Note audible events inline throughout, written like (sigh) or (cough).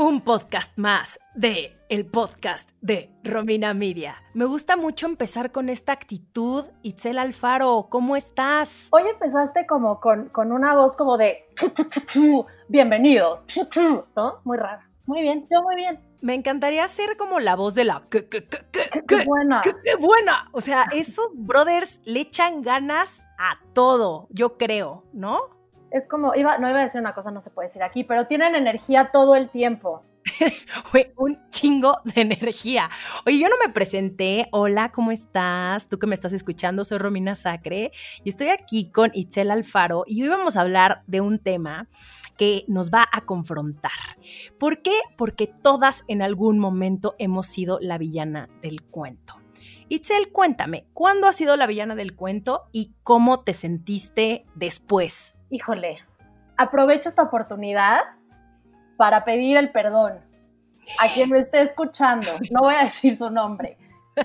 Un podcast más de el podcast de Romina Media. Me gusta mucho empezar con esta actitud. Itzel Alfaro, ¿cómo estás? Hoy empezaste como con, con una voz como de bienvenido, ¿no? Muy rara. Muy bien, yo muy bien. Me encantaría ser como la voz de la que, que, que, que, Qué buena. que buena. O sea, esos brothers le echan ganas a todo, yo creo, ¿no? Es como, iba, no iba a decir una cosa, no se puede decir aquí, pero tienen energía todo el tiempo. (laughs) Fue un chingo de energía. Oye, yo no me presenté. Hola, ¿cómo estás? Tú que me estás escuchando, soy Romina Sacre y estoy aquí con Itzel Alfaro y hoy vamos a hablar de un tema que nos va a confrontar. ¿Por qué? Porque todas en algún momento hemos sido la villana del cuento. Itzel, cuéntame, ¿cuándo has sido la villana del cuento y cómo te sentiste después? Híjole, aprovecho esta oportunidad para pedir el perdón a quien me esté escuchando. No voy a decir su nombre,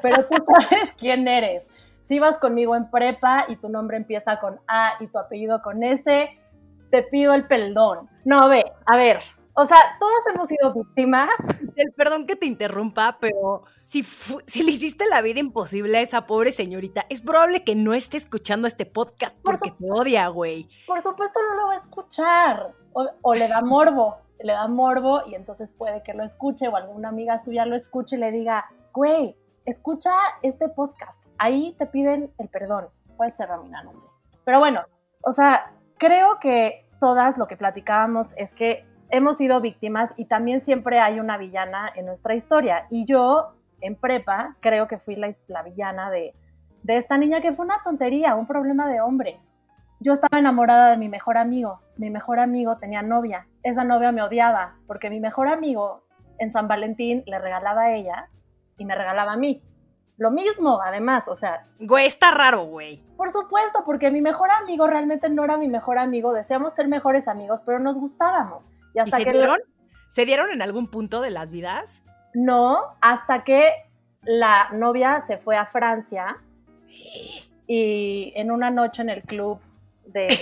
pero tú (laughs) sabes quién eres. Si vas conmigo en prepa y tu nombre empieza con A y tu apellido con S, te pido el perdón. No, ve, a ver, o sea, todas hemos sido víctimas. El perdón que te interrumpa, pero si, si le hiciste la vida imposible a esa pobre señorita, es probable que no esté escuchando este podcast Por porque te odia, güey. Por supuesto no lo va a escuchar. O, o le da morbo, le da morbo y entonces puede que lo escuche o alguna amiga suya lo escuche y le diga, güey, escucha este podcast. Ahí te piden el perdón. Puede ser Romina, no sé. Pero bueno, o sea, creo que todas lo que platicábamos es que hemos sido víctimas y también siempre hay una villana en nuestra historia. Y yo, en prepa, creo que fui la, la villana de, de esta niña que fue una tontería, un problema de hombres. Yo estaba enamorada de mi mejor amigo. Mi mejor amigo tenía novia. Esa novia me odiaba porque mi mejor amigo en San Valentín le regalaba a ella y me regalaba a mí. Lo mismo, además, o sea, Güey, está raro, güey. por supuesto, porque mi mejor amigo realmente no era mi mejor amigo, deseamos ser mejores amigos, pero nos gustábamos. Y ¿Y hasta se que dieron? ¿Se dieron en algún punto de las vidas? no, hasta que la novia se fue a Francia y en una noche en el club de (laughs)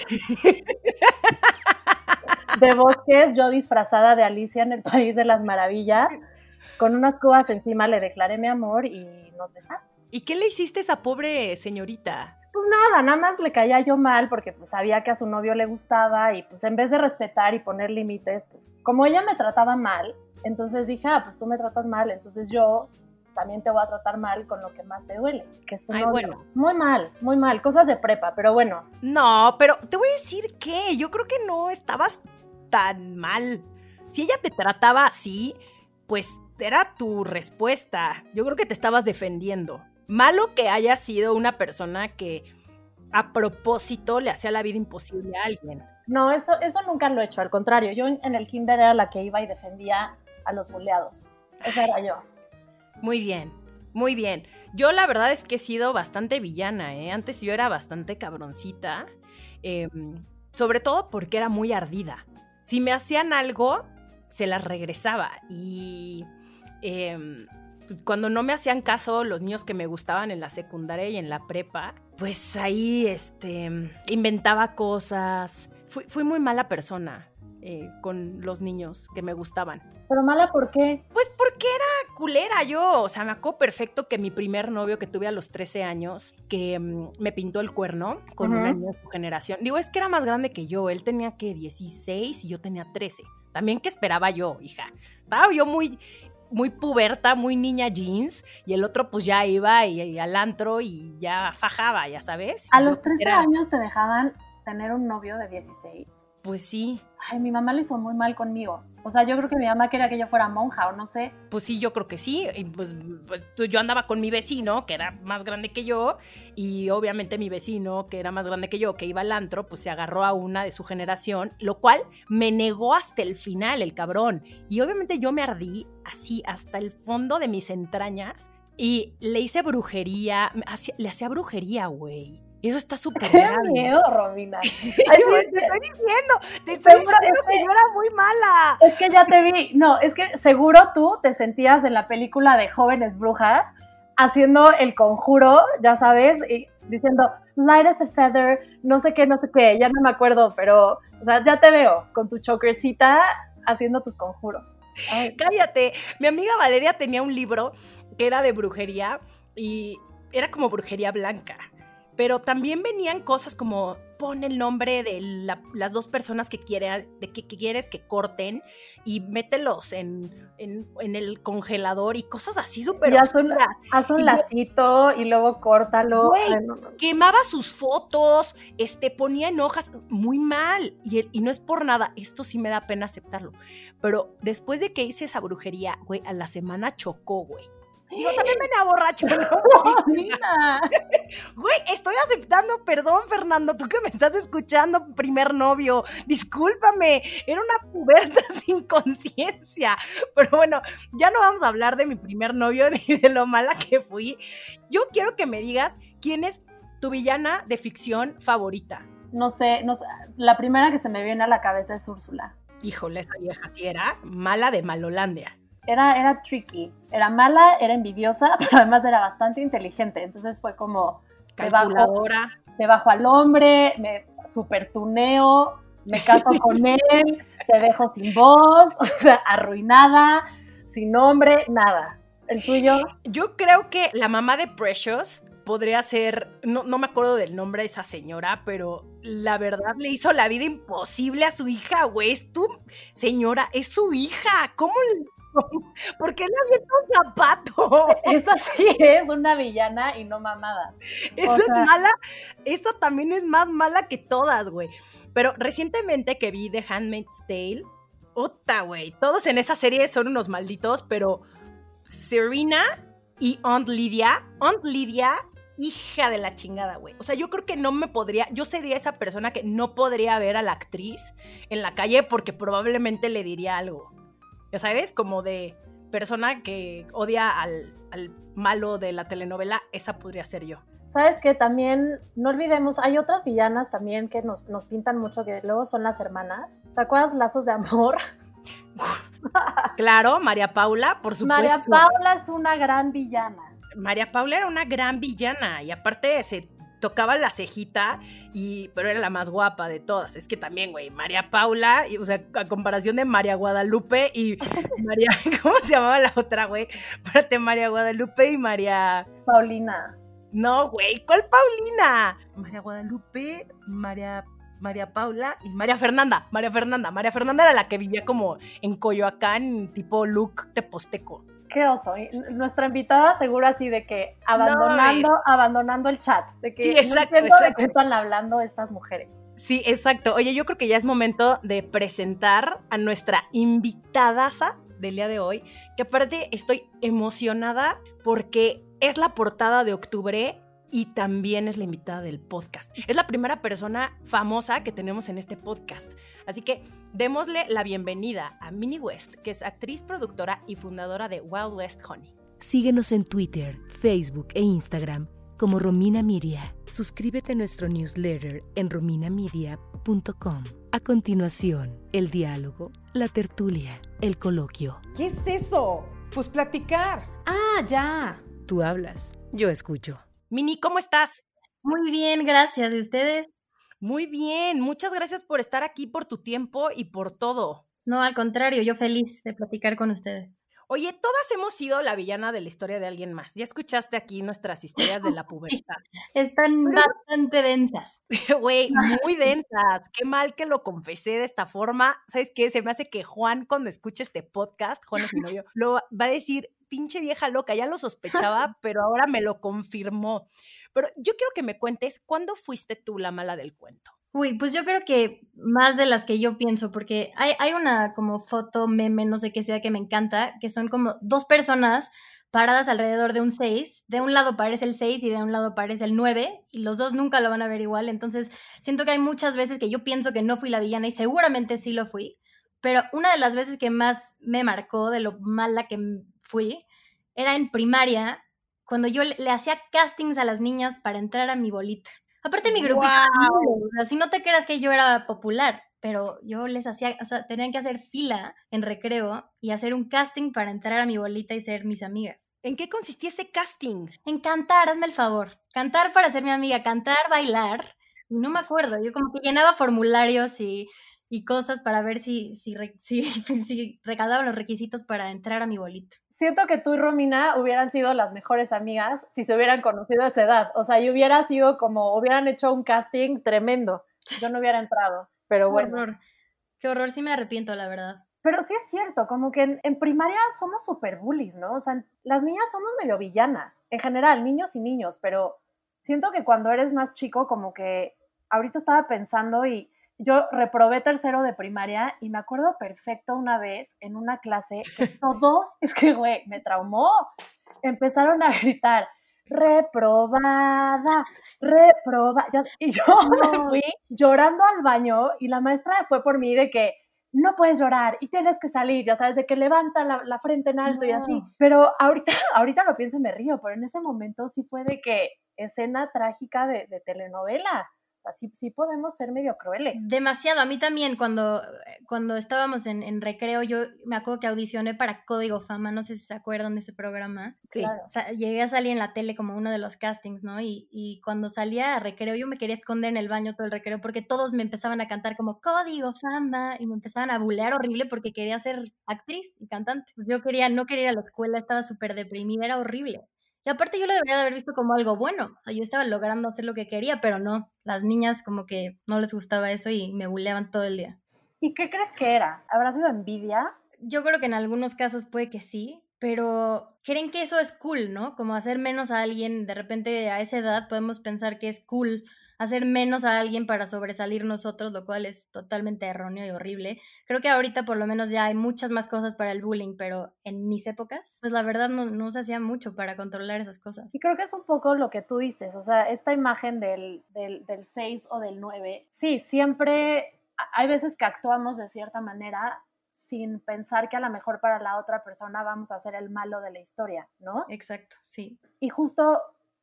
de bosques, yo disfrazada de Alicia en el País de las Maravillas, con unas cubas encima le declaré mi amor y nos besamos. ¿Y qué le hiciste a esa pobre señorita? Pues nada, nada más le caía yo mal porque pues sabía que a su novio le gustaba y pues en vez de respetar y poner límites, pues como ella me trataba mal, entonces dije, ah, pues tú me tratas mal, entonces yo también te voy a tratar mal con lo que más te duele, que es tu Ay, novio. bueno. Muy mal, muy mal, cosas de prepa, pero bueno, No, pero te voy a decir que yo creo que no estabas tan mal. Si ella te trataba así, pues era tu respuesta. Yo creo que te estabas defendiendo. Malo que haya sido una persona que a propósito le hacía la vida imposible a alguien. no, eso, eso nunca lo he hecho, al contrario, yo en, en el kinder era la que iba y defendía a los buleados, esa era yo. Muy bien, muy bien. Yo la verdad es que he sido bastante villana, ¿eh? Antes yo era bastante cabroncita, eh, sobre todo porque era muy ardida. Si me hacían algo, se las regresaba. Y eh, pues, cuando no me hacían caso los niños que me gustaban en la secundaria y en la prepa, pues ahí este, inventaba cosas. Fui, fui muy mala persona eh, con los niños que me gustaban. Pero mala, ¿por qué? Pues porque era culera yo. O sea, me acuerdo perfecto que mi primer novio que tuve a los 13 años, que mm, me pintó el cuerno con una niña de su generación. Digo, es que era más grande que yo. Él tenía que 16 y yo tenía 13. También que esperaba yo, hija. Estaba yo muy, muy puberta, muy niña jeans. Y el otro pues ya iba y, y al antro y ya fajaba, ya sabes. A los yo 13 era- años te dejaban tener un novio de 16. Pues sí. Ay, mi mamá lo hizo muy mal conmigo. O sea, yo creo que mi mamá quería que yo fuera monja o no sé. Pues sí, yo creo que sí. Y pues, pues, yo andaba con mi vecino, que era más grande que yo, y obviamente mi vecino, que era más grande que yo, que iba al antro, pues se agarró a una de su generación, lo cual me negó hasta el final, el cabrón. Y obviamente yo me ardí así hasta el fondo de mis entrañas y le hice brujería, le hacía brujería, güey. Y eso está (laughs) súper Qué miedo, Romina. (laughs) te estoy diciendo, te estoy diciendo que, yo era muy mala. Es que ya te vi. No, es que seguro tú te sentías en la película de Jóvenes Brujas haciendo el conjuro, ya sabes, y diciendo, light as a feather, no sé qué, no sé qué, ya no me acuerdo, pero, o sea, ya te veo con tu chokercita haciendo tus conjuros. Cállate. Mi amiga Valeria tenía un libro que era de brujería y era como brujería blanca pero también venían cosas como pon el nombre de las dos personas que, quiere, de que, quieres que corten y mételos en, en, el congelador y cosas así súper. haz un, haz un lacito y luego córtalo. Quemaba sus fotos, este, ponía en hojas muy mal. Y, y no es por nada, esto sí me da pena aceptarlo. Pero después de que hice esa brujería, güey, a la semana chocó, güey. Digo, también venía borracho, ¿no? (laughs) Mira. Güey, estoy aceptando perdón, Fernando, tú que me estás escuchando, primer novio. Discúlpame, era una puberta (laughs) sin conciencia. Pero bueno, ya no vamos a hablar de mi primer novio (laughs) ni de lo mala que fui. Yo quiero que me digas quién es tu villana de ficción favorita. No sé, no sé, la primera que se me viene a la cabeza es Úrsula. Híjole, esa vieja sí era mala de Malolandia era, era tricky. Era mala, era envidiosa, (laughs) pero además era bastante inteligente. Entonces fue como. Calculadora. Te bajo, al hombre, me super tuneo, me caso (laughs) con él, te dejo sin voz, (laughs) o sea, arruinada, sin nombre, nada. ¿El tuyo? Yo creo que la mamá de Precious podría ser, no, no, me acuerdo del nombre de esa señora, pero la verdad le hizo la vida imposible a su hija, güey. Es tu señora, es su hija. ¿Cómo, (laughs) ¿Por qué le avienta un zapato? (laughs) Esa sí es una villana y no mamadas. Esa es mala, esa también es más mala que todas, güey. Pero recientemente que vi The Handmaid's Tale, puta, güey, todos en esa serie son unos malditos, pero Serena y Aunt Lydia, Aunt Lydia, hija de la chingada, güey. O sea, yo creo que no me podría, yo sería esa persona que no podría ver a la actriz en la calle porque probablemente le diría algo ya sabes, como de persona que odia al, malo de la telenovela, esa podría ser yo. Sabes que también, no olvidemos, hay otras villanas también que nos, nos pintan mucho, que luego son las hermanas. ¿Te acuerdas Lazos de Amor? (laughs) claro, María Paula, por supuesto. María Paula es una gran villana. María Paula era una gran villana y aparte se tocaba la cejita, y, pero era la más guapa de todas. Es que también, güey, María Paula, y, o sea, a comparación de María Guadalupe y (laughs) María, ¿cómo se llamaba la otra, güey? Espérate, María Guadalupe y María... Paulina. No, güey, ¿cuál Paulina? María Guadalupe, María... María Paula y María Fernanda. María Fernanda. María Fernanda era la que vivía como en Coyoacán, tipo look teposteco qué oso. nuestra invitada seguro así de que abandonando, abandonando el chat, de que sí, exacto, no de qué están hablando estas mujeres. Sí, exacto. Oye, yo creo que ya es momento de presentar a nuestra invitadaza del día de hoy, que aparte estoy emocionada porque es la portada de octubre y también es la invitada del podcast. Es la primera persona famosa que tenemos en este podcast. Así que démosle la bienvenida a Minnie West, que es actriz, productora y fundadora de Wild West Honey. Síguenos en Twitter, Facebook e Instagram como Romina Miria. Suscríbete a nuestro newsletter en rominamedia.com. A continuación, el diálogo, la tertulia, el coloquio. ¿Qué es eso? Pues platicar. Ah, ya. Tú hablas, yo escucho. Mini, ¿cómo estás? Muy bien, gracias. ¿Y ustedes? Muy bien, muchas gracias por estar aquí, por tu tiempo y por todo. No, al contrario, yo feliz de platicar con ustedes. Oye, todas hemos sido la villana de la historia de alguien más. Ya escuchaste aquí nuestras historias de la pubertad. (laughs) Están bastante densas. (laughs) Güey, muy densas. Qué mal que lo confesé de esta forma. ¿Sabes qué? Se me hace que Juan, cuando escuche este podcast, Juan es mi novio, lo va a decir, pinche vieja loca, ya lo sospechaba, (laughs) pero ahora me lo confirmó. Pero yo quiero que me cuentes, ¿cuándo fuiste tú la mala del cuento? Uy, pues yo creo que más de las que yo pienso, porque hay, una como foto, meme, no sé qué sea, que me encanta, que son como dos personas paradas alrededor de un 6. De un lado parece el 6 y de un lado parece el 9, y los dos nunca lo van a ver igual. Entonces, siento que hay muchas veces que yo pienso que no fui la villana y seguramente sí lo fui. Pero una de las veces que más me marcó de lo mala que fui era en primaria, cuando yo le, hacía castings a las niñas para entrar a mi bolita. Aparte mi grupo, o sea, si no te creas que yo era popular, pero yo les hacía, o sea, tenían que hacer fila en recreo y hacer un casting para entrar a mi bolita y ser mis amigas. ¿En qué consistía ese casting? En cantar, hazme el favor. Cantar para ser mi amiga, cantar, bailar. No me acuerdo, yo como que llenaba formularios y y cosas para ver si, si, (laughs) si, si, recaudaban los requisitos para entrar a mi bolito. Siento que tú y Romina hubieran sido las mejores amigas si se hubieran conocido a esa edad. O sea, y hubiera sido como, hubieran hecho un casting tremendo. Yo no hubiera entrado, pero Qué bueno. Horror. Qué horror, sí me arrepiento, la verdad. Pero sí es cierto, como que en, en primaria somos super bullies, ¿no? O sea, las niñas somos medio villanas, en general, niños y niños, pero siento que cuando eres más chico, como que ahorita estaba pensando y yo reprobé tercero de primaria y me acuerdo perfecto una vez en una clase que (laughs) todos, es que, güey, me traumó, empezaron a gritar, reprobada, reprobada, y yo (laughs) me fui llorando al baño y la maestra fue por mí de que no puedes llorar y tienes que salir, ya sabes, de que levanta la, la frente en alto no. y así. Pero ahorita, (laughs) ahorita lo pienso y me río, pero en ese momento sí fue de que escena trágica de, de telenovela así sí podemos ser medio crueles. Demasiado. A mí también, cuando, cuando estábamos en, en, recreo, yo me acuerdo que audicioné para Código Fama, no sé si se acuerdan de ese programa. Sí. Claro. llegué a salir en la tele como uno de los castings, ¿no? Y, y, cuando salía a recreo, yo me quería esconder en el baño todo el recreo porque todos me empezaban a cantar como Código Fama y me empezaban a bulear horrible porque quería ser actriz y cantante. Yo quería, no quería ir a la escuela, estaba súper deprimida, era horrible. Y aparte yo lo debería de haber visto como algo bueno. O sea, yo estaba logrando hacer lo que quería, pero no. Las niñas como que no les gustaba eso y me buleaban todo el día. ¿Y qué crees que era? ¿Habrá sido envidia? Yo creo que en algunos casos puede que sí, pero creen que eso es cool, ¿no? Como hacer menos a alguien, de repente a esa edad podemos pensar que es cool hacer menos a alguien para sobresalir nosotros, lo cual es totalmente erróneo y horrible. Creo que ahorita por lo menos ya hay muchas más cosas para el bullying, pero en mis épocas, pues la verdad no, no se hacía mucho para controlar esas cosas. Y creo que es un poco lo que tú dices, o sea, esta imagen del, del, del 6 o del 9, sí, siempre hay veces que actuamos de cierta manera sin pensar que a lo mejor para la otra persona vamos a ser el malo de la historia, ¿no? Exacto, sí. Y justo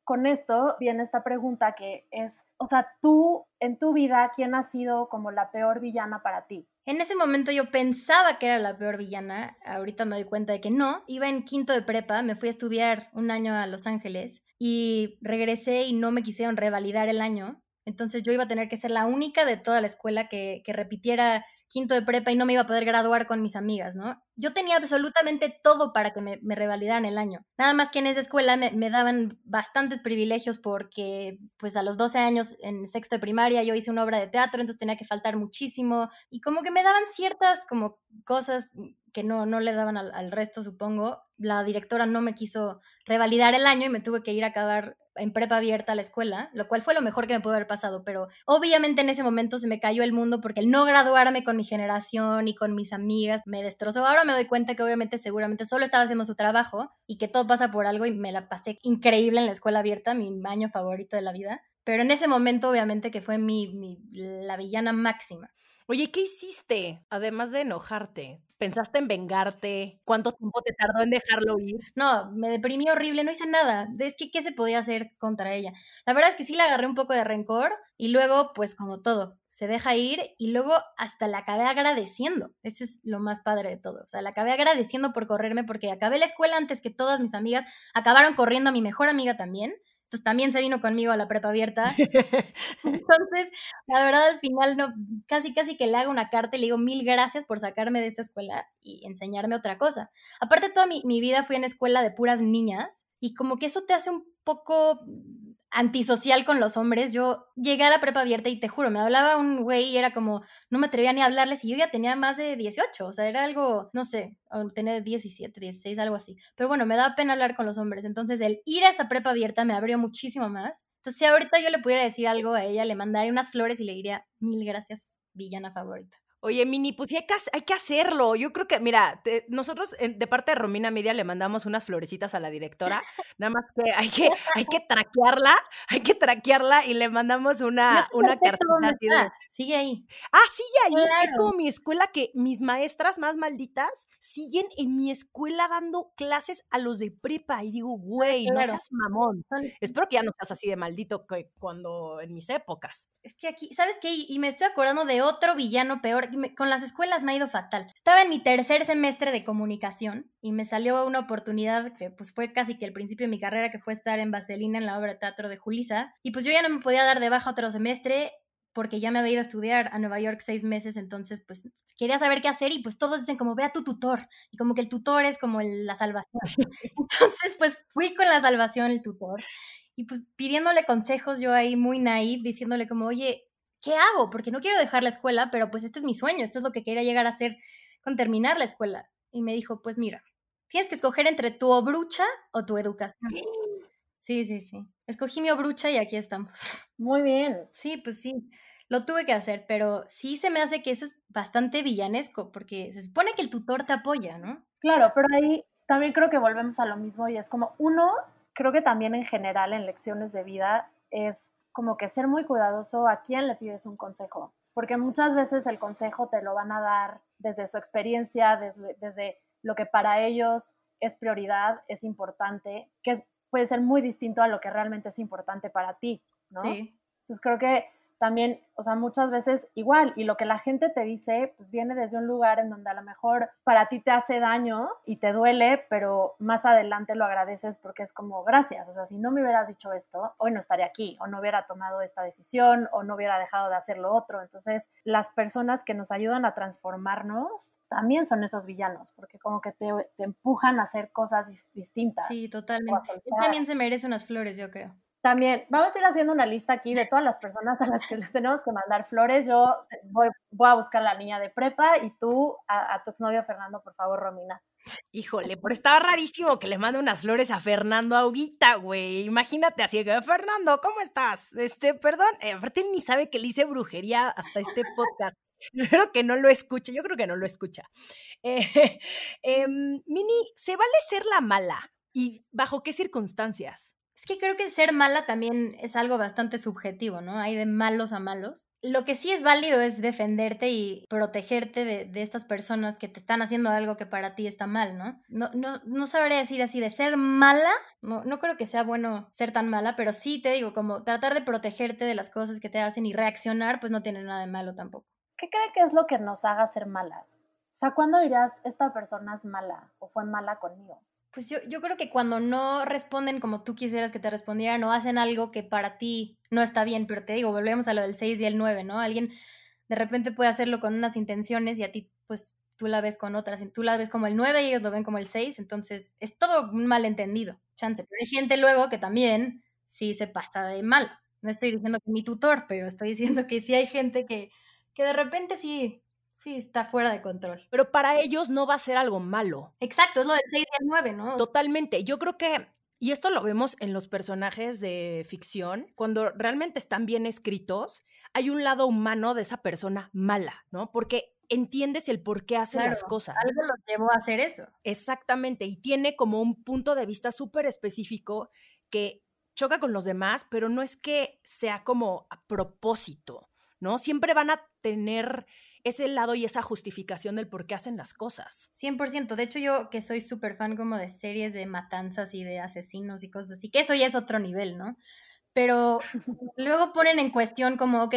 con esto viene esta pregunta que es, o sea, tú en tu vida, ¿quién ha sido como la peor villana para ti? En ese momento yo pensaba que era la peor villana, ahorita me doy cuenta de que no. Iba en quinto de prepa, me fui a estudiar un año a Los Ángeles y regresé y no me quisieron revalidar el año. Entonces yo iba a tener que ser la única de toda la escuela que, que repitiera quinto de prepa y no me iba a poder graduar con mis amigas, ¿no? Yo tenía absolutamente todo para que me, me revalidaran el año. Nada más que en esa escuela me, me, daban bastantes privilegios porque, pues a los 12 años, en sexto de primaria, yo hice una obra de teatro, entonces tenía que faltar muchísimo y como que me daban ciertas como cosas que no, no le daban al, al resto, supongo. La directora no me quiso revalidar el año y me tuve que ir a acabar en prepa abierta a la escuela, lo cual fue lo mejor que me pudo haber pasado, pero obviamente en ese momento se me cayó el mundo porque el no graduarme con mi generación y con mis amigas me destrozó. Ahora me doy cuenta que obviamente seguramente solo estaba haciendo su trabajo y que todo pasa por algo y me la pasé increíble en la escuela abierta, mi año favorito de la vida, pero en ese momento obviamente que fue mi, mi la villana máxima. Oye, ¿qué hiciste? Además de enojarte, ¿pensaste en vengarte? ¿Cuánto tiempo te tardó en dejarlo ir? No, me deprimí horrible, no hice nada. Es que, ¿qué se podía hacer contra ella? La verdad es que sí le agarré un poco de rencor y luego, pues como todo, se deja ir y luego hasta la acabé agradeciendo. Eso es lo más padre de todo. O sea, la acabé agradeciendo por correrme porque acabé la escuela antes que todas mis amigas, acabaron corriendo a mi mejor amiga también. Entonces también se vino conmigo a la prepa abierta. (laughs) Entonces, la verdad, al final, no, casi, casi que le hago una carta y le digo mil gracias por sacarme de esta escuela y enseñarme otra cosa. Aparte, toda mi, mi vida fui en escuela de puras niñas y como que eso te hace un poco antisocial con los hombres. Yo llegué a la prepa abierta y te juro, me hablaba un güey y era como, no me atrevía ni a hablarles y yo ya tenía más de 18, o sea, era algo, no sé, tenía 17, 16, algo así. Pero bueno, me daba pena hablar con los hombres. Entonces, el ir a esa prepa abierta me abrió muchísimo más Entonces, si ahorita yo le pudiera decir algo a ella, le mandaría unas flores y le diría mil gracias, villana favorita. Oye, Mini, pues hay que, hay que hacerlo. Yo creo que, mira, nosotros de parte de Romina Media le mandamos unas florecitas a la directora. Nada más que hay que, hay que traquearla, hay que traquearla y le mandamos una, una cartita así de... Sigue ahí. Ah, sigue ahí. Es como mi escuela que mis maestras más malditas siguen en mi escuela dando clases a los de prepa. Y digo, güey, no seas mamón. Espero que ya no seas así de maldito que cuando en mis épocas. Es que aquí, ¿sabes qué? Y me estoy acordando de otro villano peor con las escuelas me ha ido fatal. Estaba en mi tercer semestre de comunicación y me salió una oportunidad que pues fue casi que el principio de mi carrera, que fue estar en Vaselina en la obra de teatro de Julisa. Y pues yo ya no me podía dar de baja otro semestre porque ya me había ido a estudiar a Nueva York seis meses, entonces pues quería saber qué hacer y pues todos dicen como ve a tu tutor y como que el tutor es como la salvación. (laughs) Entonces pues fui con la salvación, el tutor, y pues pidiéndole consejos yo ahí muy naive, diciéndole como, oye, ¿qué hago? Porque no quiero dejar la escuela, pero pues este es mi sueño, esto es lo que quería llegar a hacer con terminar la escuela. Y me dijo, pues mira, tienes que escoger entre tu obrucha o tu educación. (gasps) Sí, sí, sí. Escogí mi obrucha y aquí estamos. (laughs) Muy bien. Sí, pues sí, lo tuve que hacer, pero sí se me hace que eso es bastante villanesco, porque se supone que el tutor te apoya, ¿no? Claro, pero ahí también creo que volvemos a lo mismo y es como, uno, creo que también en general en lecciones de vida es como que ser muy cuidadoso a quién le pides un consejo, porque muchas veces el consejo te lo van a dar desde su experiencia, desde, lo que para ellos es prioridad, es importante, que puede ser muy distinto a lo que realmente es importante para ti, ¿no? Sí. Entonces creo que también, o sea, muchas veces igual, y lo que la gente te dice, pues viene desde un lugar en donde a lo mejor para ti te hace daño y te duele, pero más adelante lo agradeces porque es como, gracias, o sea, si no me hubieras dicho esto, hoy no estaría aquí, o no hubiera tomado esta decisión, o no hubiera dejado de hacer lo otro. Entonces, las personas que nos ayudan a transformarnos también son esos villanos, porque como que te, empujan a hacer cosas distintas. Sí, totalmente. también se merece unas flores, yo creo. También, vamos a ir haciendo una lista aquí de todas las personas a las que les tenemos que mandar flores. Yo voy, voy a buscar la niña de prepa y tú a, tu exnovio Fernando, por favor, Romina. Híjole, pero estaba rarísimo que le mande unas flores a Fernando ahorita, güey. Imagínate así que, Fernando, ¿cómo estás? Este, perdón, eh, aparte ni sabe que le hice brujería hasta este podcast. (laughs) Espero que no lo escuche, yo creo que no lo escucha. (laughs) Eh, em, Mini, ¿se vale ser la mala? ¿Y bajo qué circunstancias? Es que creo que ser mala también es algo bastante subjetivo, ¿no? Hay de malos a malos. Lo que sí es válido es defenderte y protegerte de, estas personas que te están haciendo algo que para ti está mal, ¿no? No, no, no sabría decir así de ser mala, no, no creo que sea bueno ser tan mala, pero sí te digo, como tratar de protegerte de las cosas que te hacen y reaccionar, pues no tiene nada de malo tampoco. ¿Qué cree que es lo que nos haga ser malas? O sea, ¿cuándo dirás, esta persona es mala o fue mala conmigo? Pues yo, yo creo que cuando no responden como tú quisieras que te respondieran o hacen algo que para ti no está bien, pero te digo, volvemos a lo del 6 y el 9, ¿no? Alguien de repente puede hacerlo con unas intenciones y a ti pues tú la ves con otras, tú la ves como el 9 y ellos lo ven como el 6, entonces es todo un malentendido, chance. Pero hay gente luego que también sí se pasa de mal. No estoy diciendo que mi tutor, pero estoy diciendo que sí hay gente que, que de repente sí Sí, está fuera de control. Pero para ellos no va a ser algo malo. Exacto, es lo del 6 y el 9, ¿no? Totalmente. Yo creo que, y esto lo vemos en los personajes de ficción, cuando realmente están bien escritos, hay un lado humano de esa persona mala, ¿no? Porque entiendes el por qué hacen las cosas. Algo los llevó a hacer eso. Exactamente, y tiene como un punto de vista súper específico que choca con los demás, pero no es que sea como a propósito, ¿no? Siempre van a tener ese lado y esa justificación del por qué hacen las cosas. 100%. De hecho, yo que soy súper fan como de series de matanzas y de asesinos y cosas así, que eso ya es otro nivel, ¿no? Pero (laughs) luego ponen en cuestión como, ok,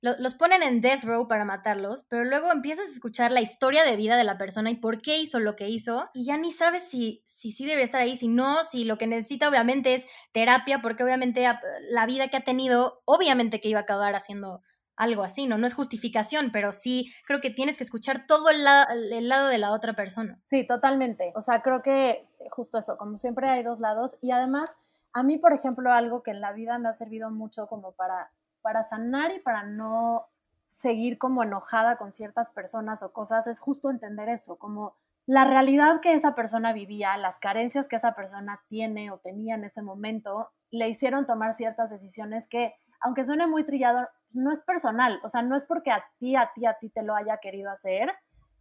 los ponen en death row para matarlos, pero luego empiezas a escuchar la historia de vida de la persona y por qué hizo lo que hizo, y ya ni sabes si sí si, debería estar ahí, si no, si lo que necesita obviamente es terapia, porque obviamente la vida que ha tenido, obviamente que iba a acabar haciendo algo así, ¿no? No es justificación, pero sí creo que tienes que escuchar todo el, el, lado de la otra persona. Sí, totalmente. O sea, creo que justo eso, como siempre hay dos lados y además a mí, por ejemplo, algo que en la vida me ha servido mucho como para, para sanar y para no seguir como enojada con ciertas personas o cosas es justo entender eso, como la realidad que esa persona vivía, las carencias que esa persona tiene o tenía en ese momento, le hicieron tomar ciertas decisiones que, aunque suene muy trillado, no es personal, o sea, no es porque a ti, a ti, a ti te lo haya querido hacer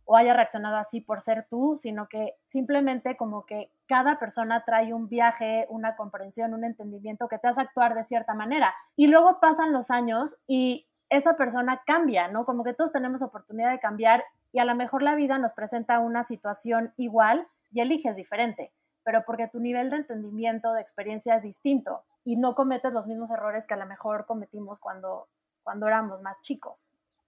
o haya reaccionado así por ser tú, sino que simplemente como que cada persona trae un viaje, una comprensión, un entendimiento que te hace actuar de cierta manera. Y luego pasan los años y esa persona cambia, ¿no? Como que todos tenemos oportunidad de cambiar y a lo mejor la vida nos presenta una situación igual y eliges diferente, pero porque tu nivel de entendimiento, de experiencia es distinto y no cometes los mismos errores que a lo mejor cometimos cuando, cuando éramos más chicos,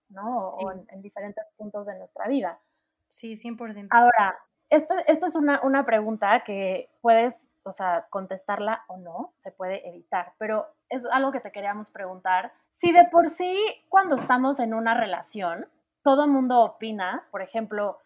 ¿no? O en, diferentes puntos de nuestra vida. Sí, 100%. Ahora, esta, esta es una, una pregunta que puedes, o sea, contestarla o no, se puede evitar, pero es algo que te queríamos preguntar. Si de por sí, cuando estamos en una relación, todo el mundo opina, por ejemplo,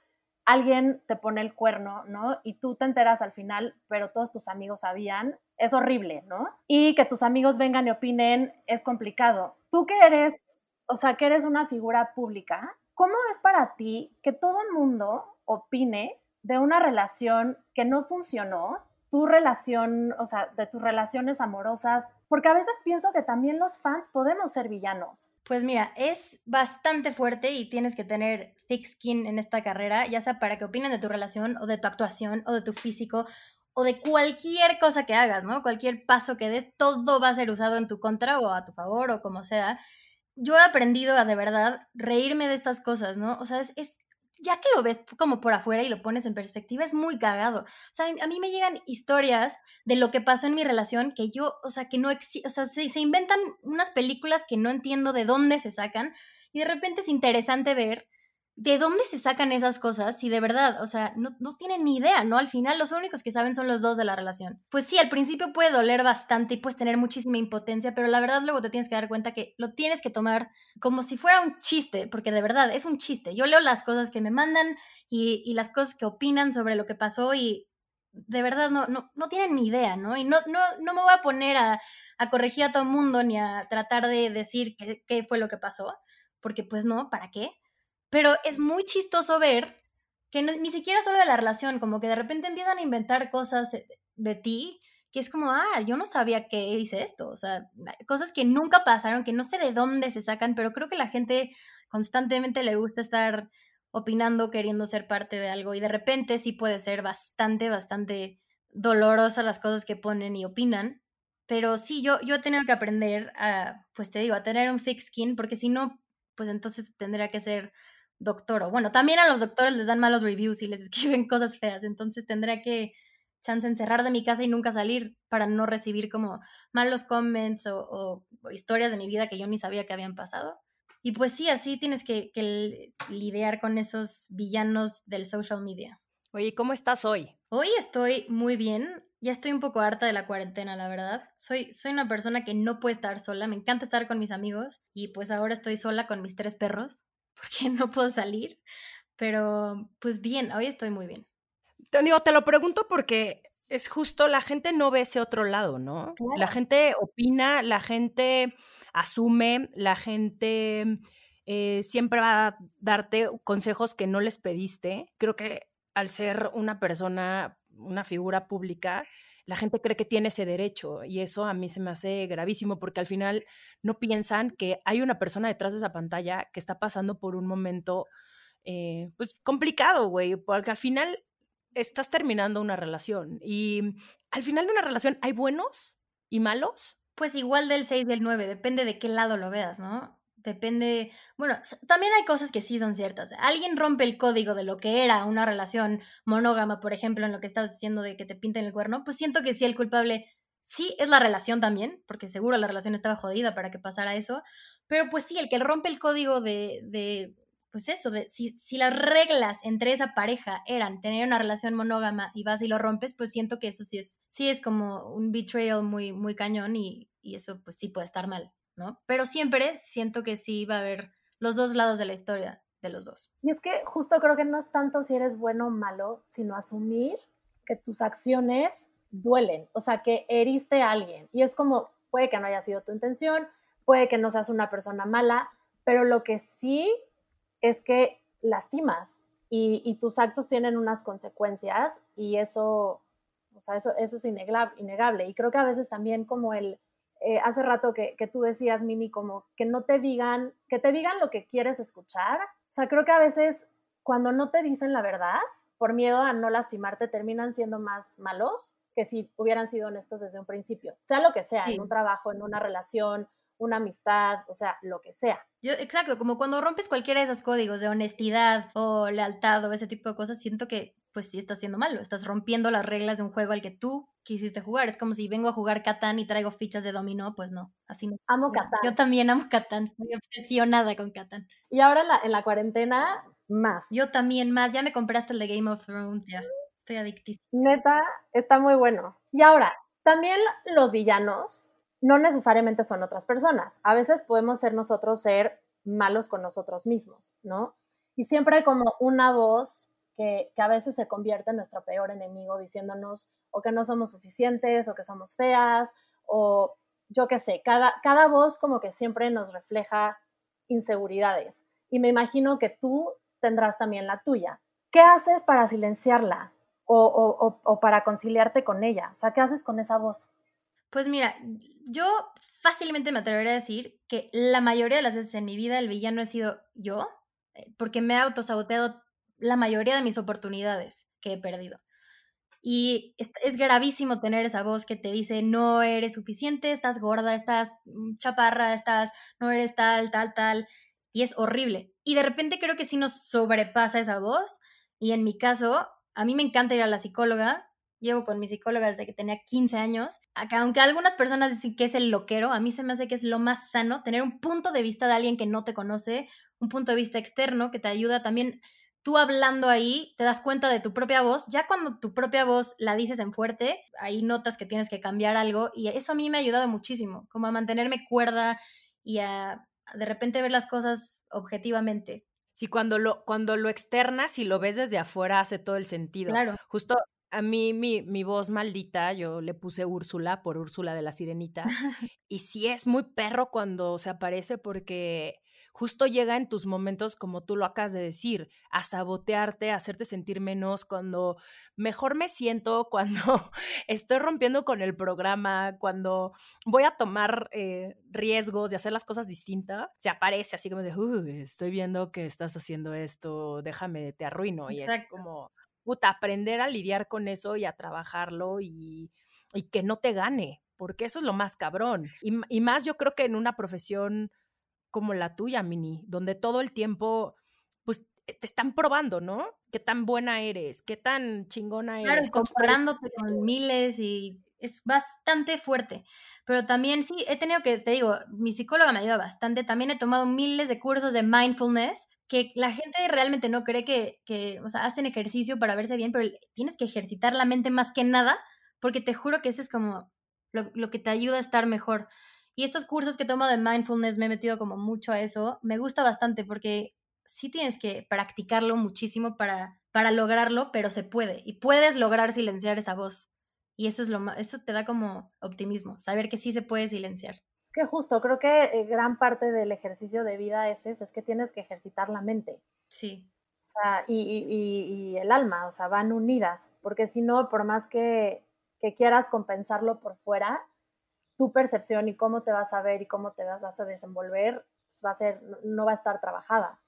alguien te pone el cuerno, ¿no? Y tú te enteras al final, pero todos tus amigos sabían, es horrible, ¿no? Y que tus amigos vengan y opinen es complicado. Tú que eres, o sea, que eres una figura pública, ¿cómo es para ti que todo el mundo opine de una relación que no funcionó tu relación, o sea, de tus relaciones amorosas, porque a veces pienso que también los fans podemos ser villanos. Pues mira, es bastante fuerte y tienes que tener thick skin en esta carrera, ya sea para que opinen de tu relación o de tu actuación o de tu físico o de cualquier cosa que hagas, ¿no? Cualquier paso que des, todo va a ser usado en tu contra o a tu favor o como sea. Yo he aprendido a de verdad reírme de estas cosas, ¿no? O sea, es, es ya que lo ves como por afuera y lo pones en perspectiva, es muy cagado. O sea, a mí me llegan historias de lo que pasó en mi relación que yo, o sea, que no existe, o sea, se, se, inventan unas películas que no entiendo de dónde se sacan y de repente es interesante ver ¿de dónde se sacan esas cosas si de verdad, o sea, no, no, tienen ni idea, ¿no? Al final los únicos que saben son los dos de la relación. Pues sí, al principio puede doler bastante y puedes tener muchísima impotencia, pero la verdad luego te tienes que dar cuenta que lo tienes que tomar como si fuera un chiste, porque de verdad es un chiste. Yo leo las cosas que me mandan y, y las cosas que opinan sobre lo que pasó y de verdad no, no, no tienen ni idea, ¿no? Y no, no, no me voy a poner a, a corregir a todo el mundo ni a tratar de decir qué, qué fue lo que pasó, porque pues no, ¿para qué? Pero es muy chistoso ver que ni siquiera solo de la relación, como que de repente empiezan a inventar cosas de ti que es como, ah, yo no sabía que hice esto, o sea, cosas que nunca pasaron, que no sé de dónde se sacan, pero creo que la gente constantemente le gusta estar opinando, queriendo ser parte de algo y de repente sí puede ser bastante, bastante dolorosa las cosas que ponen y opinan, pero sí, yo, yo he tenido que aprender a, pues te digo, a tener un thick skin, porque si no, pues entonces tendría que ser doctor. O bueno, también a los doctores les dan malos reviews y les (laughs) escriben cosas feas, entonces tendría que chance encerrar de mi casa y nunca salir para no recibir como malos comments o, historias de mi vida que yo ni sabía que habían pasado. Y pues sí, así tienes que, que lidiar con esos villanos del social media. Oye, ¿cómo estás hoy? Hoy estoy muy bien. Ya estoy un poco harta de la cuarentena, la verdad. Soy, soy una persona que no puede estar sola. Me encanta estar con mis amigos y pues ahora estoy sola con mis tres perros porque (laughs) no puedo salir. Pero pues bien, hoy estoy muy bien. Te digo, te lo pregunto porque es justo la gente no ve ese otro lado, ¿no? La gente opina, la gente asume, la gente eh, siempre va a darte consejos que no les pediste. Creo que al ser una persona, una figura pública, la gente cree que tiene ese derecho y eso a mí se me hace gravísimo porque al final no piensan que hay una persona detrás de esa pantalla que está pasando por un momento eh, pues complicado, güey, porque al final estás terminando una relación y al final de una relación hay buenos y malos. Pues igual del 6 del 9, depende de qué lado lo veas, ¿no? Depende, bueno, también hay cosas que sí son ciertas. Alguien rompe el código de lo que era una relación monógama, por ejemplo, en lo que estabas diciendo de que te pinten el cuerno, pues siento que sí el culpable sí es la relación también, porque seguro la relación estaba jodida para que pasara eso, pero pues sí, el que rompe el código de, de pues eso, de si, si las reglas entre esa pareja eran tener una relación monógama y vas y lo rompes, pues siento que eso sí es, sí es como un betrayal muy, muy cañón y, y eso pues sí puede estar mal. Pero siempre siento que sí va a haber los dos lados de la historia de los dos. Y es que justo creo que no es tanto si eres bueno o malo, sino asumir que tus acciones duelen, o sea, que heriste a alguien. Y es como, puede que no haya sido tu intención, puede que no seas una persona mala, pero lo que sí es que lastimas. y, tus actos tienen unas consecuencias y eso, o sea, eso, eso es innegable. Y creo que a veces también como el, eh, hace rato que, que, tú decías, Mini, como que no te digan, que te digan lo que quieres escuchar. O sea, creo que a veces cuando no te dicen la verdad, por miedo a no lastimarte, terminan siendo más malos que si hubieran sido honestos desde un principio. Sea lo que sea, en un trabajo, en una relación, una amistad, o sea, lo que sea. Yo, exacto, como cuando rompes cualquiera de esos códigos de honestidad o lealtad o ese tipo de cosas, siento que pues sí estás siendo malo, estás rompiendo las reglas de un juego al que tú quisiste jugar. Es como si vengo a jugar Catán y traigo fichas de dominó, pues no, así no. Amo Catán. Yo también amo Catán, estoy obsesionada con Catán. Y ahora en la, en la cuarentena, más. Yo también más, ya me compraste el de Game of Thrones, ya, estoy adictísima. Neta, está muy bueno. Y ahora, también los villanos no necesariamente son otras personas. A veces podemos ser nosotros ser malos con nosotros mismos, ¿no? Y siempre hay como una voz que, a veces se convierte en nuestro peor enemigo diciéndonos o que no somos suficientes o que somos feas o yo qué sé, cada, cada voz como que siempre nos refleja inseguridades. Y me imagino que tú tendrás también la tuya. ¿Qué haces para silenciarla o, o para conciliarte con ella? O sea, ¿qué haces con esa voz? Pues mira, yo fácilmente me atrevería a decir que la mayoría de las veces en mi vida el villano he sido yo, eh, porque me he autosaboteado la mayoría de mis oportunidades que he perdido. Y es, es, gravísimo tener esa voz que te dice, no eres suficiente, estás gorda, estás mm, chaparra, estás, no eres tal, tal, tal. Y es horrible. Y de repente creo que sí nos sobrepasa esa voz. Y en mi caso, a mí me encanta ir a la psicóloga llevo con mi psicóloga desde que tenía 15 años. Aunque algunas personas dicen que es el loquero, a mí se me hace que es lo más sano tener un punto de vista de alguien que no te conoce, un punto de vista externo que te ayuda también. Tú hablando ahí, te das cuenta de tu propia voz. Ya cuando tu propia voz la dices en fuerte, ahí notas que tienes que cambiar algo. Y eso a mí me ha ayudado muchísimo, como a mantenerme cuerda y a de repente ver las cosas objetivamente. Sí, cuando lo, cuando lo externas y lo ves desde afuera hace todo el sentido. Claro. Justo a mí mi, mi, voz maldita, yo le puse Úrsula por Úrsula de la Sirenita. (laughs) y sí es muy perro cuando se aparece porque justo llega en tus momentos, como tú lo acabas de decir, a sabotearte, a hacerte sentir menos, cuando mejor me siento, (laughs) cuando estoy rompiendo con el programa, cuando voy a tomar eh, riesgos de hacer las cosas distintas, se aparece así como de, estoy viendo que estás haciendo esto, déjame, te arruino. Y es como aprender a lidiar con eso y a trabajarlo y, que no te gane, porque eso es lo más cabrón. Y, más yo creo que en una profesión como la tuya, Mini, donde todo el tiempo, pues te están probando, ¿no? Qué tan buena eres, qué tan chingona eres. Claro, comparándote con miles y es bastante fuerte. Pero también sí, he tenido que, te digo, mi psicóloga me ayuda bastante. También he tomado miles de cursos de mindfulness que la gente realmente no cree que, que, o sea, hacen ejercicio para verse bien, pero tienes que ejercitar la mente más que nada, porque te juro que eso es como lo, lo que te ayuda a estar mejor. Y estos cursos que tomo de mindfulness me he metido como mucho a eso, me gusta bastante porque sí tienes que practicarlo muchísimo para, para lograrlo, pero se puede. Y puedes lograr silenciar esa voz. Y eso es lo eso te da como optimismo, saber que sí se puede silenciar. Es que justo, creo que eh, gran parte del ejercicio de vida es ese, es que tienes que ejercitar la mente. Sí. O sea, y, y, y el alma, o sea, van unidas, porque si no, por más que, que, quieras compensarlo por fuera, tu percepción y cómo te vas a ver y cómo te vas a desenvolver va a ser, no va a estar trabajada.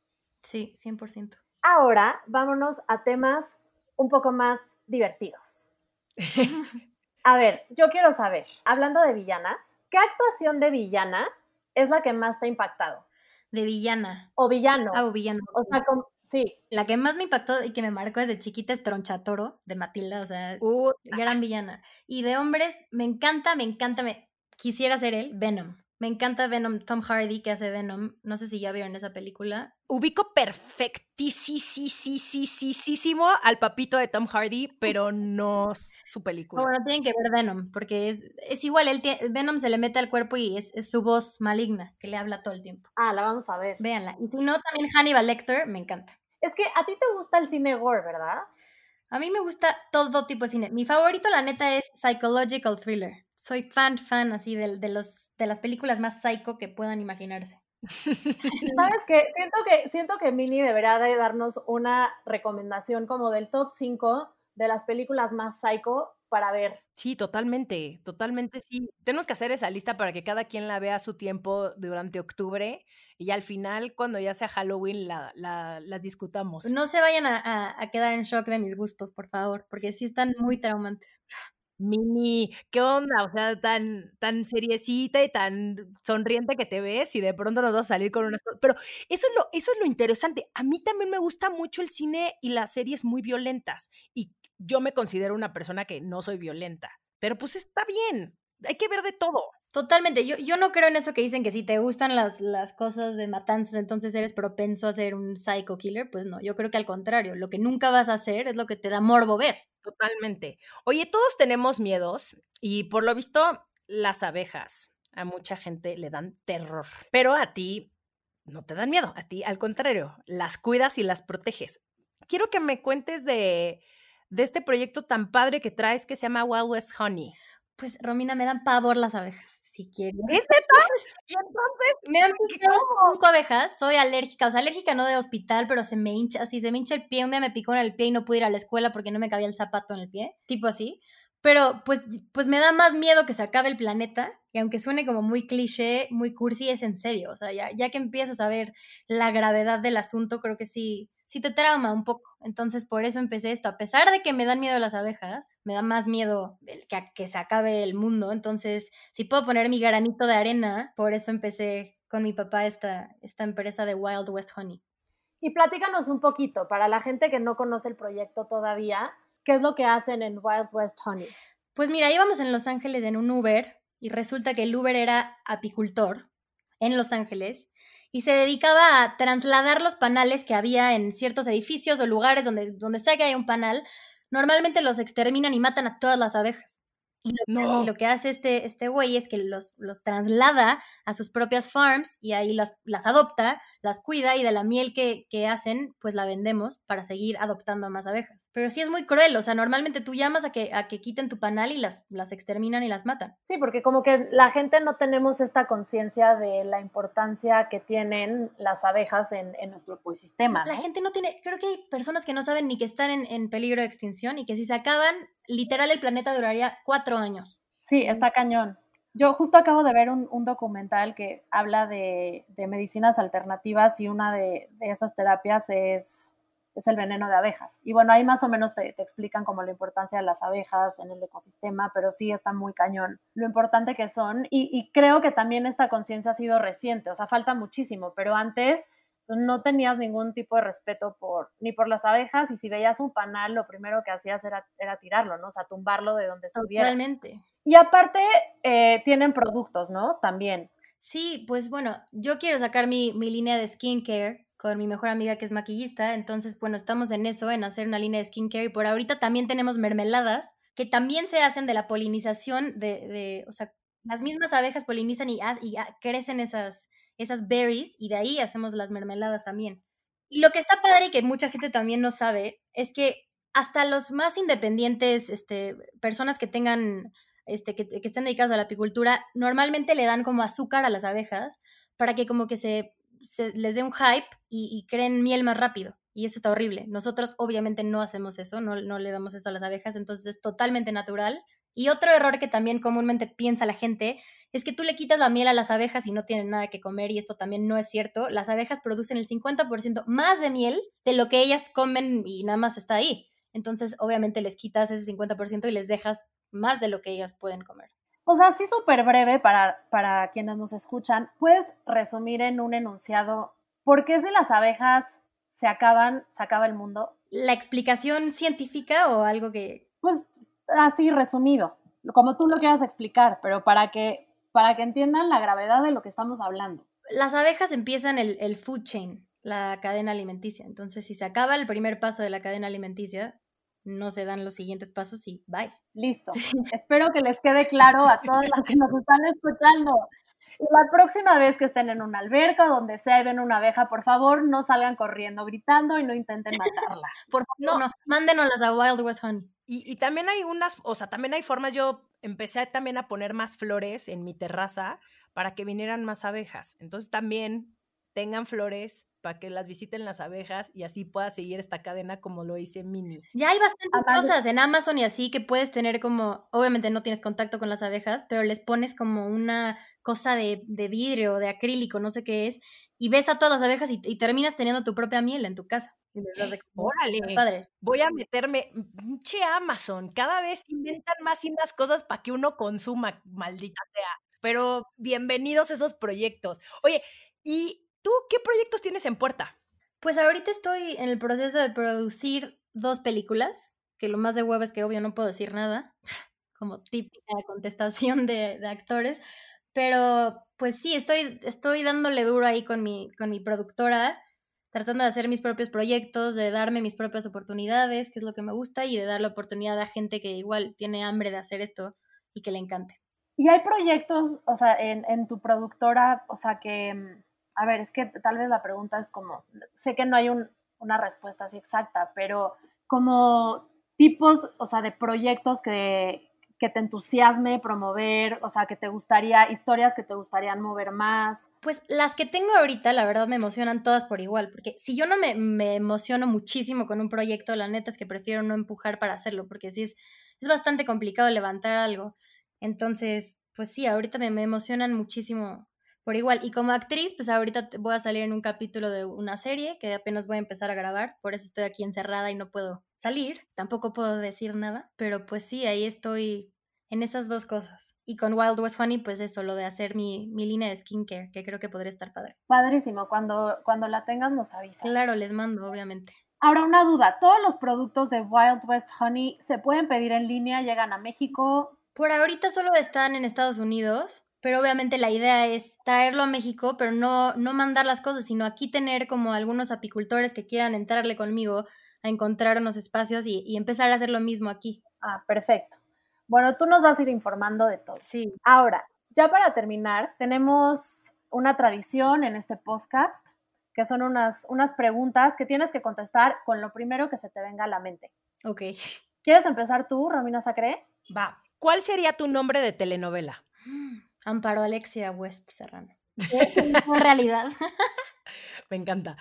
Sí, 100%. Ahora, vámonos a temas un poco más divertidos. (laughs) a ver, yo quiero saber, hablando de villanas, ¿Qué actuación de villana es la que más te ha impactado? De villana. O villano. Ah, o villano. O sea, sí. La que más me impactó y que me marcó desde chiquita es Tronchatoro, de Matilda, o sea, gran villana. Y de hombres, me encanta, me encanta, me quisiera ser él, Venom. Me encanta Venom, Tom Hardy que hace Venom. No sé si ya vieron esa película. Ubico perfectísimo al papito de Tom Hardy, pero no su película. Bueno, tienen que ver Venom, porque es, es igual, él Venom se le mete al cuerpo y es, su voz maligna, que le habla todo el tiempo. Ah, la vamos a ver. Véanla. Y si no, también Hannibal Lecter, me encanta. Es que a ti te gusta el cine gore, ¿verdad? A mí me gusta todo tipo de cine. Mi favorito, la neta, es Psychological Thriller. Soy fan, fan así de, de los de las películas más psycho que puedan imaginarse. (laughs) ¿Sabes qué? Siento que, siento que Mini debería de darnos una recomendación como del top 5 de las películas más psycho para ver. Sí, totalmente, totalmente sí. Tenemos que hacer esa lista para que cada quien la vea a su tiempo durante octubre y al final, cuando ya sea Halloween, la, las discutamos. No se vayan a, a quedar en shock de mis gustos, por favor, porque sí están muy traumantes. Mini, ¿qué onda? O sea, tan, tan seriecita y tan sonriente que te ves y de pronto nos vas a salir con unas Pero eso es, lo, eso es lo interesante. A mí también me gusta mucho el cine y las series muy violentas. Y yo me considero una persona que no soy violenta. Pero pues está bien. Hay que ver de todo. Totalmente, yo, yo no creo en eso que dicen que si te gustan las, las cosas de matanzas, entonces eres propenso a ser un psycho killer. Pues no, yo creo que al contrario, lo que nunca vas a hacer es lo que te da morbo ver. Totalmente. Oye, todos tenemos miedos y por lo visto las abejas a mucha gente le dan terror, pero a ti no te dan miedo, a ti al contrario, las cuidas y las proteges. Quiero que me cuentes de, de este proyecto tan padre que traes que se llama Wild West Honey. Pues Romina, me dan pavor las abejas si quieres. Y entonces, me han picado cinco abejas, soy alérgica, o sea, alérgica no de hospital, pero se me hincha, así se me hincha el pie, un día me picó en el pie y no pude ir a la escuela porque no me cabía el zapato en el pie, tipo así. Pero pues, pues me da más miedo que se acabe el planeta, y aunque suene como muy cliché, muy cursi, es en serio, o sea, ya, ya que empiezas a ver la gravedad del asunto, creo que sí, sí te trauma un poco. Entonces, por eso empecé esto. A pesar de que me dan miedo las abejas, me da más miedo que, que se acabe el mundo. Entonces, si puedo poner mi granito de arena, por eso empecé con mi papá esta, esta empresa de Wild West Honey. Y platícanos un poquito, para la gente que no conoce el proyecto todavía, ¿qué es lo que hacen en Wild West Honey? Pues mira, íbamos en Los Ángeles en un Uber y resulta que el Uber era apicultor en Los Ángeles y se dedicaba a trasladar los panales que había en ciertos edificios o lugares donde, donde sea que haya un panal. Normalmente los exterminan y matan a todas las abejas. Y lo, que, hace este, este güey es que los, los traslada a sus propias farms y ahí las, las adopta, las cuida y de la miel que, que, hacen, pues la vendemos para seguir adoptando a más abejas. Pero sí es muy cruel, o sea, normalmente tú llamas a que, a que quiten tu panal y las, las exterminan y las matan. Sí, porque como que la gente no tenemos esta conciencia de la importancia que tienen las abejas en, en nuestro ecosistema. La gente no tiene, creo que hay personas que no saben ni que están en, en peligro de extinción y que si se acaban, literal el planeta duraría cuatro años. Sí, está cañón. Yo justo acabo de ver un, documental que habla de, medicinas alternativas y una de, esas terapias es, el veneno de abejas. Y bueno, ahí más o menos te, explican como la importancia de las abejas en el ecosistema, pero sí está muy cañón lo importante que son. Y, y creo que también esta conciencia ha sido reciente, o sea, falta muchísimo, pero antes no tenías ningún tipo de respeto por ni por las abejas y si veías un panal lo primero que hacías era, era tirarlo, ¿no? O sea, tumbarlo de donde estuviera. Totalmente. Y aparte eh, tienen productos, ¿no? También. Sí, pues bueno, yo quiero sacar mi, mi línea de skincare con mi mejor amiga que es maquillista, entonces bueno, estamos en eso, en hacer una línea de skincare y por ahorita también tenemos mermeladas que también se hacen de la polinización de, de o sea, las mismas abejas polinizan y, y crecen esas, esas berries y de ahí hacemos las mermeladas también. Y lo que está padre y que mucha gente también no sabe es que hasta los más independientes, este, personas que tengan, este, que, estén dedicados a la apicultura, normalmente le dan como azúcar a las abejas para que como que se, les dé un hype y, y, creen miel más rápido. Y eso está horrible. Nosotros obviamente no hacemos eso, no, no le damos eso a las abejas, entonces es totalmente natural y otro error que también comúnmente piensa la gente es que tú le quitas la miel a las abejas y no tienen nada que comer y esto también no es cierto. Las abejas producen el 50% más de miel de lo que ellas comen y nada más está ahí. Entonces, obviamente les quitas ese 50% y les dejas más de lo que ellas pueden comer. O sea, así súper breve para, para quienes nos escuchan, ¿puedes resumir en un enunciado por qué si las abejas se acaban, se acaba el mundo? ¿La explicación científica o algo que...? Pues así resumido, como tú lo quieras explicar, pero para que, para que entiendan la gravedad de lo que estamos hablando. Las abejas empiezan el, el food chain, la cadena alimenticia. Entonces, si se acaba el primer paso de la cadena alimenticia, no se dan los siguientes pasos y bye. Listo. (laughs) Espero que les quede claro a todos los que nos están escuchando. Y la próxima vez que estén en una alberca o donde sea y ven una abeja, por favor, no salgan corriendo, gritando y no intenten matarla. (laughs) Por favor, no. no. Mándenoslas a Wild West Honey. Y, y también hay unas, o sea, también hay formas, yo empecé también a poner más flores en mi terraza para que vinieran más abejas. Entonces también tengan flores para que las visiten las abejas y así pueda seguir esta cadena como lo hice Mini. Ya hay bastantes Aparte- cosas en Amazon y así que puedes tener como, obviamente no tienes contacto con las abejas, pero les pones como una cosa de, de vidrio, de acrílico, no sé qué es, y ves a todas las abejas y, y terminas teniendo tu propia miel en tu casa. Y les. (gasps) Órale. Padre. Voy a meterme, pinche Amazon, cada vez inventan más y más cosas para que uno consuma, maldita sea. Pero bienvenidos esos proyectos. Oye, ¿y tú qué proyectos tienes en puerta? Pues ahorita estoy en el proceso de producir dos películas, que lo más de huevo es que obvio no puedo decir nada, (laughs) como típica contestación de, de actores, pero pues sí, estoy, estoy dándole duro ahí con mi, con mi productora, tratando de hacer mis propios proyectos, de darme mis propias oportunidades, que es lo que me gusta, y de dar la oportunidad a gente que igual tiene hambre de hacer esto y que le encante. Y hay proyectos, o sea, en, en tu productora, o sea, que, mm, a ver, es que tal vez la pregunta es como, sé que no hay un- una respuesta así exacta, pero como tipos, o sea, de proyectos que, que te entusiasme promover, o sea, que te gustaría, historias que te gustarían mover más. Pues las que tengo ahorita, la verdad, me emocionan todas por igual, porque si yo no me, me emociono muchísimo con un proyecto, la neta es que prefiero no empujar para hacerlo, porque sí es, es bastante complicado levantar algo. Entonces, pues sí, ahorita me, me emocionan muchísimo por igual. Y como actriz, pues ahorita voy a salir en un capítulo de una serie que apenas voy a empezar a grabar, por eso estoy aquí encerrada y no puedo salir, tampoco puedo decir nada, pero pues sí, ahí estoy en esas dos cosas. Y con Wild West Honey, pues eso, lo de hacer mi, mi línea de skincare, que creo que podría estar padre. Padrísimo, cuando, cuando la tengas nos avisas. Claro, les mando, obviamente. Ahora una duda, ¿todos los productos de Wild West Honey se pueden pedir en línea, llegan a México? Por ahorita solo están en Estados Unidos, pero obviamente la idea es traerlo a México, pero no, no mandar las cosas, sino aquí tener como algunos apicultores que quieran entrarle conmigo a encontrar unos espacios y, y empezar a hacer lo mismo aquí. Ah, perfecto. Bueno, tú nos vas a ir informando de todo. Sí. Ahora, ya para terminar, tenemos una tradición en este podcast, que son unas, unas preguntas que tienes que contestar con lo primero que se te venga a la mente. Ok. ¿Quieres empezar tú, Romina Sacré? Va. ¿Cuál sería tu nombre de telenovela? (gasps) Amparo Alexia West Serrano. (laughs) Es una realidad. (laughs) Me encanta.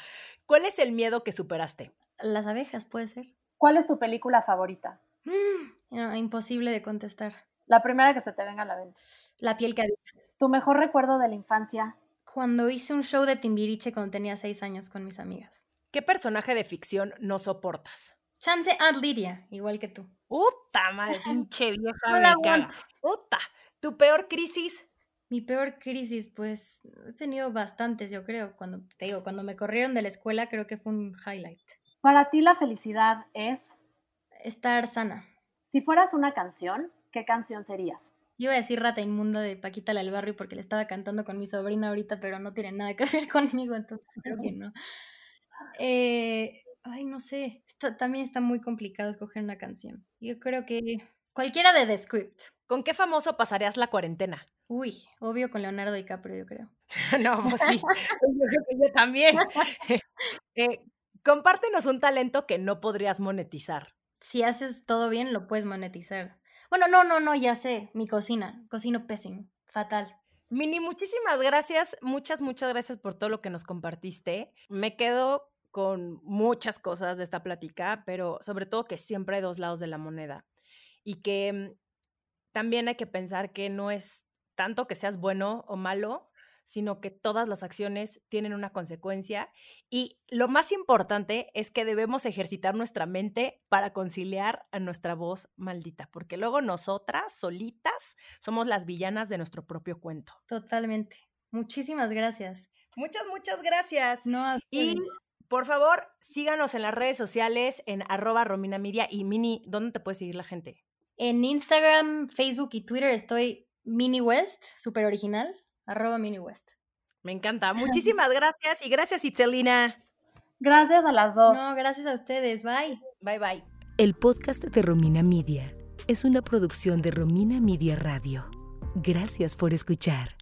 ¿Cuál es el miedo que superaste? Las abejas, puede ser. ¿Cuál es tu película favorita? (gasps) No, imposible de contestar. La primera que se te venga a la mente. La piel que habita. ¿Tu mejor recuerdo de la infancia? Cuando hice un show de Timbiriche cuando tenía seis años con mis amigas. ¿Qué personaje de ficción no soportas? Chance Aunt Lydia, igual que tú. ¡Puta madre! (laughs) Pinche vieja No. ¡Puta! ¿Tu peor crisis? Mi peor crisis, pues he tenido bastantes, yo creo. Cuando te digo, cuando me corrieron de la escuela, creo que fue un highlight. Para ti la felicidad es, Estar sana. si fueras una canción, ¿qué canción serías? Yo iba a decir rata inmunda de Paquita la del barrio porque le estaba cantando con mi sobrina ahorita, pero no tiene nada que (laughs) ver conmigo, entonces creo que no. Eh, ay, no sé. Está- también está muy complicado escoger una canción. Yo creo que cualquiera de The Script. ¿Con qué famoso pasarías la cuarentena? Uy, obvio con Leonardo DiCaprio, yo creo. (laughs) no, pues sí. (laughs) Yo creo que yo también. Eh, compártenos un talento que no podrías monetizar. Si haces todo bien, lo puedes monetizar. Bueno, no, no, no, ya sé. Mi cocina. Cocino pésimo. Fatal. Mini, muchísimas gracias. Muchas, muchas gracias por todo lo que nos compartiste. Me quedo con muchas cosas de esta plática, pero sobre todo que siempre hay dos lados de la moneda. Y que mm, también hay que pensar que no es tanto que seas bueno o malo, sino que todas las acciones tienen una consecuencia. Y lo más importante es que debemos ejercitar nuestra mente para conciliar a nuestra voz maldita, porque luego nosotras solitas somos las villanas de nuestro propio cuento. Totalmente. Muchísimas gracias. Muchas, muchas gracias. No, Y por favor, síganos en las redes sociales en arroba Romina Media y Mini, ¿dónde te puede seguir la gente? En Instagram, Facebook y Twitter estoy Mini West, súper original, arroba Mini West. Me encanta. (laughs) Muchísimas gracias y gracias, Itzelina. Gracias a las dos. No, gracias a ustedes. Bye. Bye, bye. El podcast de Romina Media es una producción de Romina Media Radio. Gracias por escuchar.